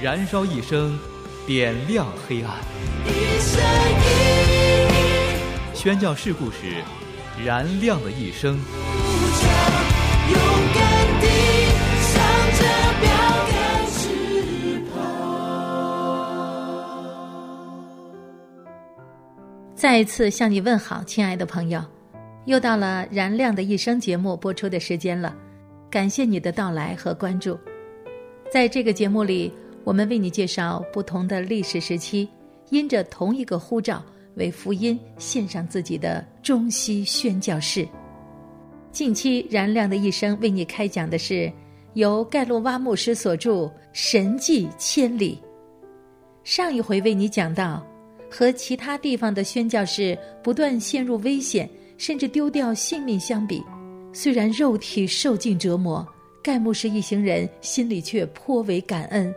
燃烧一生，点亮黑暗。宣教事故时，燃亮的一生。再一次向你问好，亲爱的朋友，又到了《燃亮的一生》节目播出的时间了。感谢你的到来和关注。在这个节目里，我们为你介绍不同的历史时期，因着同一个呼召为福音献上自己的中西宣教士。近期《燃亮的一生》为你开讲的是由盖洛瓦牧师所著《神迹千里》。上一回为你讲到。和其他地方的宣教士不断陷入危险，甚至丢掉性命相比，虽然肉体受尽折磨，盖牧师一行人心里却颇为感恩。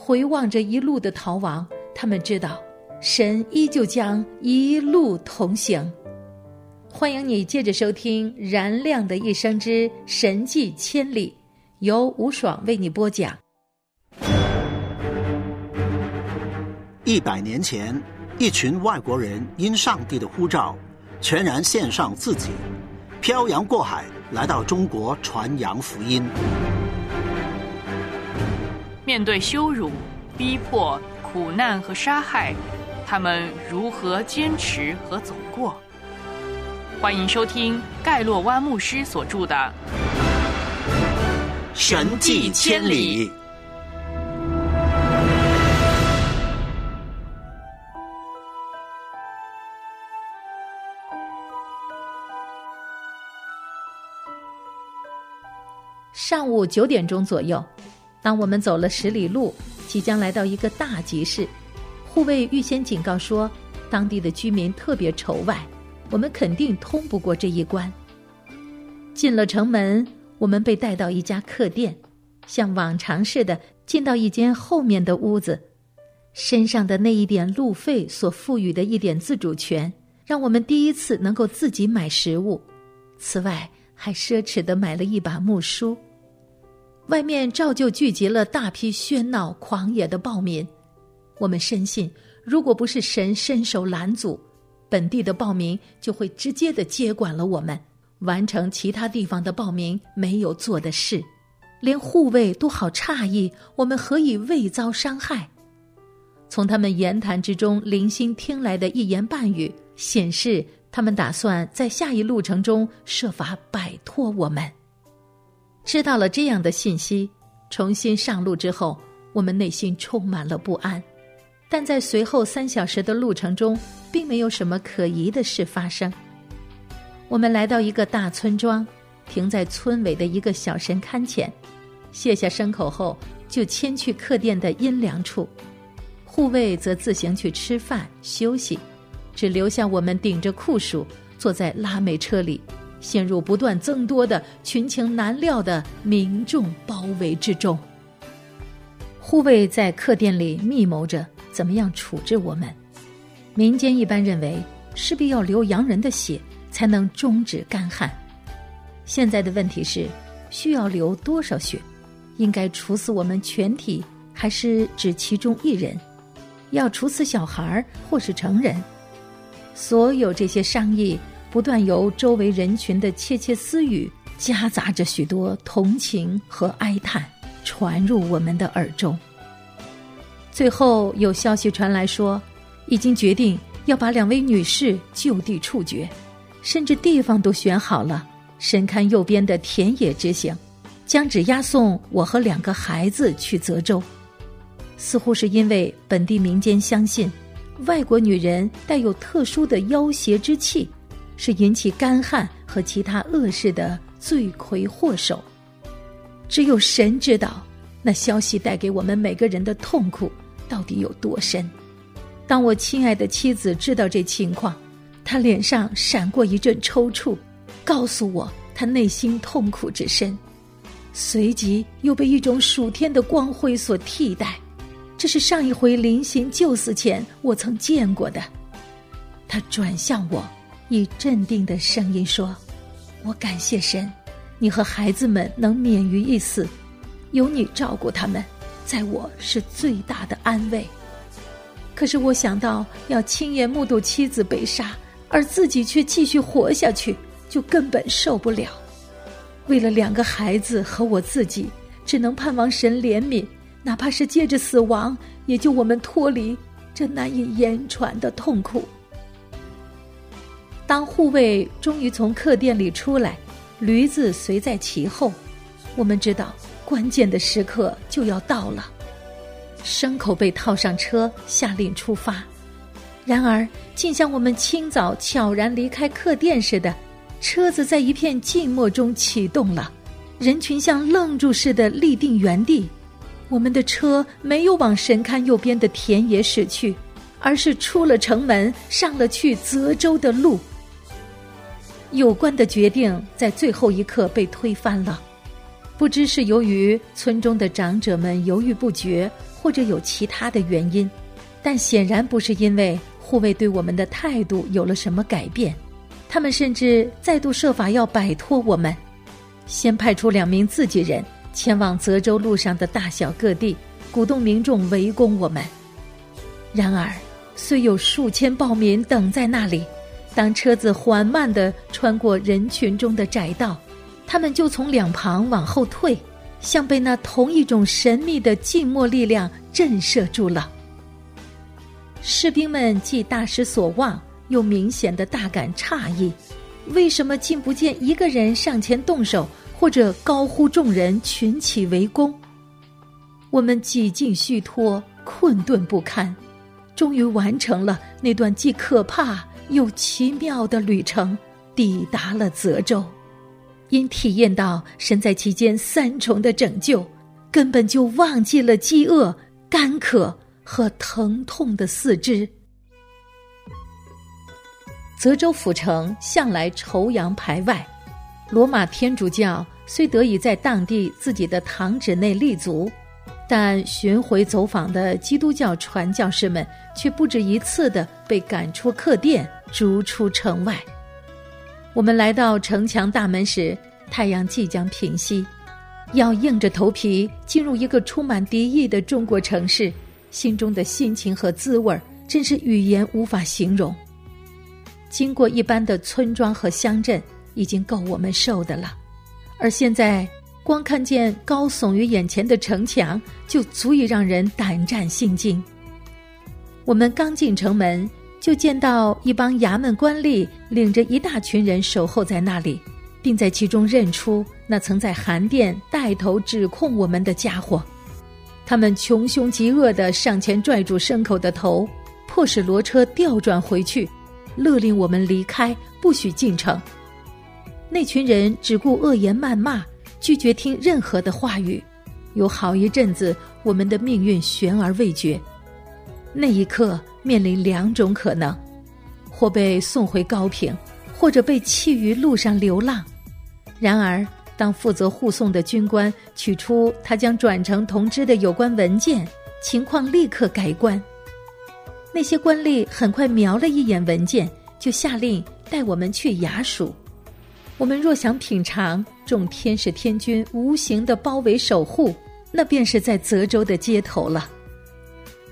回望着一路的逃亡，他们知道神依旧将一路同行。欢迎你接着收听《燃亮的一生之神迹千里》，由吴爽为你播讲。一百年前，一群外国人因上帝的呼召，全然献上自己，漂洋过海来到中国传扬福音。面对羞辱、逼迫、苦难和杀害，他们如何坚持和走过？欢迎收听盖洛湾牧师所著的《神迹千里》。上午九点钟左右，当我们走了十里路，即将来到一个大集市，护卫预先警告说，当地的居民特别仇外，我们肯定通不过这一关。进了城门，我们被带到一家客店，像往常似的进到一间后面的屋子，身上的那一点路费所赋予的一点自主权，让我们第一次能够自己买食物，此外还奢侈的买了一把木梳。外面照旧聚集了大批喧闹狂野的暴民，我们深信，如果不是神伸手拦阻，本地的暴民就会直接的接管了我们，完成其他地方的暴民没有做的事。连护卫都好诧异，我们何以未遭伤害？从他们言谈之中零星听来的一言半语，显示他们打算在下一路程中设法摆脱我们。知道了这样的信息，重新上路之后，我们内心充满了不安。但在随后三小时的路程中，并没有什么可疑的事发生。我们来到一个大村庄，停在村尾的一个小神龛前，卸下牲口后，就牵去客店的阴凉处。护卫则自行去吃饭休息，只留下我们顶着酷暑坐在拉煤车里。陷入不断增多的群情难料的民众包围之中，护卫在客店里密谋着怎么样处置我们。民间一般认为，势必要流洋人的血才能终止干旱。现在的问题是，需要流多少血？应该处死我们全体，还是指其中一人？要处死小孩或是成人？所有这些商议。不断由周围人群的窃窃私语，夹杂着许多同情和哀叹，传入我们的耳中。最后有消息传来说，已经决定要把两位女士就地处决，甚至地方都选好了——神龛右边的田野之行，将只押送我和两个孩子去泽州。似乎是因为本地民间相信，外国女人带有特殊的妖邪之气。是引起干旱和其他恶事的罪魁祸首。只有神知道那消息带给我们每个人的痛苦到底有多深。当我亲爱的妻子知道这情况，她脸上闪过一阵抽搐，告诉我她内心痛苦之深，随即又被一种属天的光辉所替代。这是上一回临行就死前我曾见过的。他转向我，以镇定的声音说：“我感谢神，你和孩子们能免于一死，有你照顾他们，在我是最大的安慰。可是我想到要亲眼目睹妻子被杀，而自己却继续活下去，就根本受不了。为了两个孩子和我自己，只能盼望神怜悯。”哪怕是借着死亡，也救我们脱离这难以言传的痛苦。当护卫终于从客店里出来，驴子随在其后，我们知道关键的时刻就要到了。牲口被套上车，下令出发。然而，竟像我们清早悄然离开客店似的，车子在一片静默中启动了，人群像愣住似的立定原地。我们的车没有往神龛右边的田野驶去，而是出了城门，上了去泽州的路。有关的决定在最后一刻被推翻了，不知是由于村中的长者们犹豫不决，或者有其他的原因，但显然不是因为护卫对我们的态度有了什么改变。他们甚至再度设法要摆脱我们，先派出两名自己人。前往泽州路上的大小各地，鼓动民众围攻我们。然而，虽有数千暴民等在那里，当车子缓慢地穿过人群中的窄道，他们就从两旁往后退，像被那同一种神秘的静默力量震慑住了。士兵们既大失所望，又明显的大感诧异：为什么竟不见一个人上前动手？或者高呼众人群起围攻，我们几近虚脱，困顿不堪，终于完成了那段既可怕又奇妙的旅程，抵达了泽州。因体验到身在其间三重的拯救，根本就忘记了饥饿、干渴和疼痛的四肢。泽州府城向来崇洋排外。罗马天主教虽得以在当地自己的堂址内立足，但巡回走访的基督教传教士们却不止一次的被赶出客店，逐出城外。我们来到城墙大门时，太阳即将平息，要硬着头皮进入一个充满敌意的中国城市，心中的心情和滋味真是语言无法形容。经过一般的村庄和乡镇。已经够我们受的了，而现在光看见高耸于眼前的城墙，就足以让人胆战心惊。我们刚进城门，就见到一帮衙门官吏领着一大群人守候在那里，并在其中认出那曾在韩殿带头指控我们的家伙。他们穷凶极恶的上前拽住牲口的头，迫使骡车调转回去，勒令我们离开，不许进城。那群人只顾恶言谩骂，拒绝听任何的话语。有好一阵子，我们的命运悬而未决。那一刻，面临两种可能：或被送回高平，或者被弃于路上流浪。然而，当负责护送的军官取出他将转呈同知的有关文件，情况立刻改观。那些官吏很快瞄了一眼文件，就下令带我们去衙署。我们若想品尝众天使天君无形的包围守护，那便是在泽州的街头了。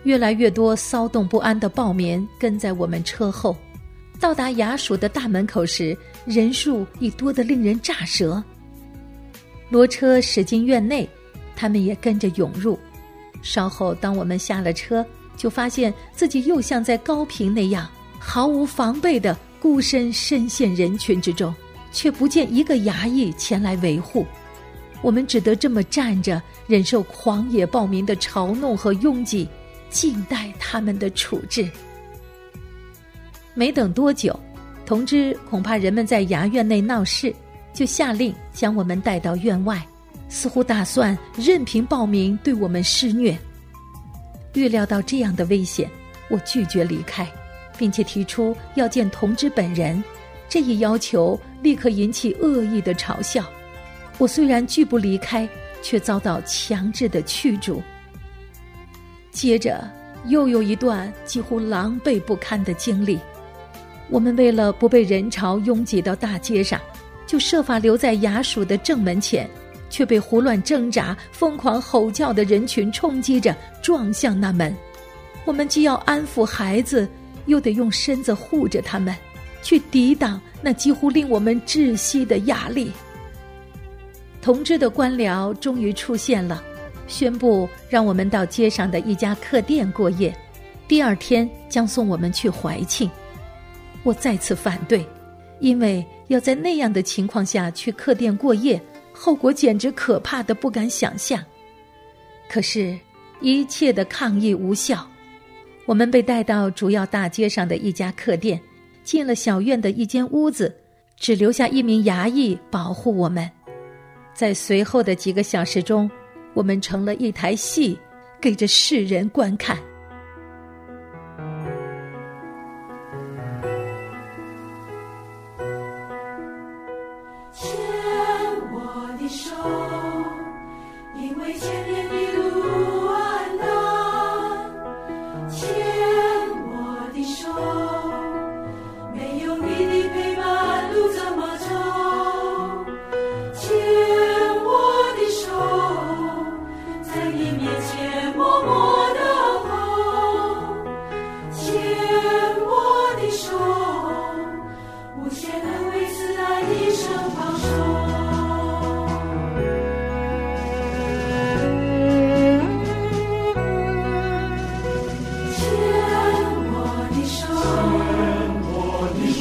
越来越多骚动不安的暴民跟在我们车后，到达衙署的大门口时，人数已多得令人咋舌。骡车驶进院内，他们也跟着涌入。稍后，当我们下了车，就发现自己又像在高平那样，毫无防备的孤身深陷人群之中。却不见一个衙役前来维护，我们只得这么站着，忍受狂野暴民的嘲弄和拥挤，静待他们的处置。没等多久，同知恐怕人们在衙院内闹事，就下令将我们带到院外，似乎打算任凭暴民对我们施虐。预料到这样的危险，我拒绝离开，并且提出要见同知本人。这一要求立刻引起恶意的嘲笑。我虽然拒不离开，却遭到强制的驱逐。接着又有一段几乎狼狈不堪的经历。我们为了不被人潮拥挤到大街上，就设法留在衙署的正门前，却被胡乱挣扎、疯狂吼叫的人群冲击着撞向那门。我们既要安抚孩子，又得用身子护着他们，去抵挡那几乎令我们窒息的压力。同志的官僚终于出现了，宣布让我们到街上的一家客店过夜，第二天将送我们去怀庆。我再次反对，因为要在那样的情况下去客店过夜，后果简直可怕的不敢想象。可是，一切的抗议无效，我们被带到主要大街上的一家客店，进了小院的一间屋子，只留下一名衙役保护我们。在随后的几个小时中，我们成了一台戏，给这世人观看。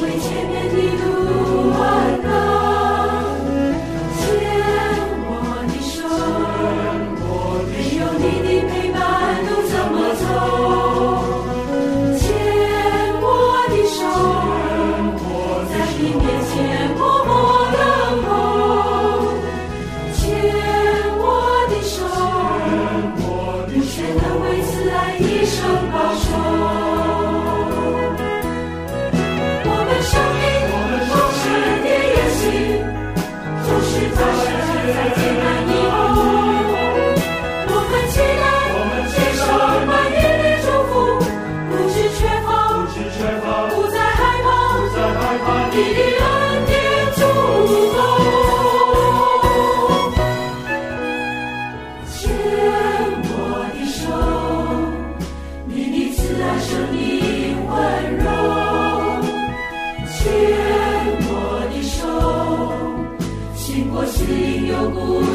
situation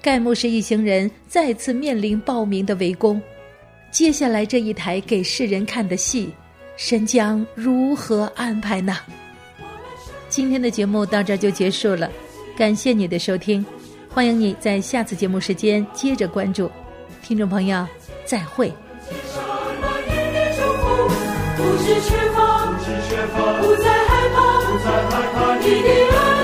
盖牧师一行人再次面临暴民的围攻，接下来这一台给世人看的戏，神将如何安排呢？今天的节目到这就结束了，感谢你的收听，欢迎你在下次节目时间接着关注，听众朋友，再会。不再害怕，你的恩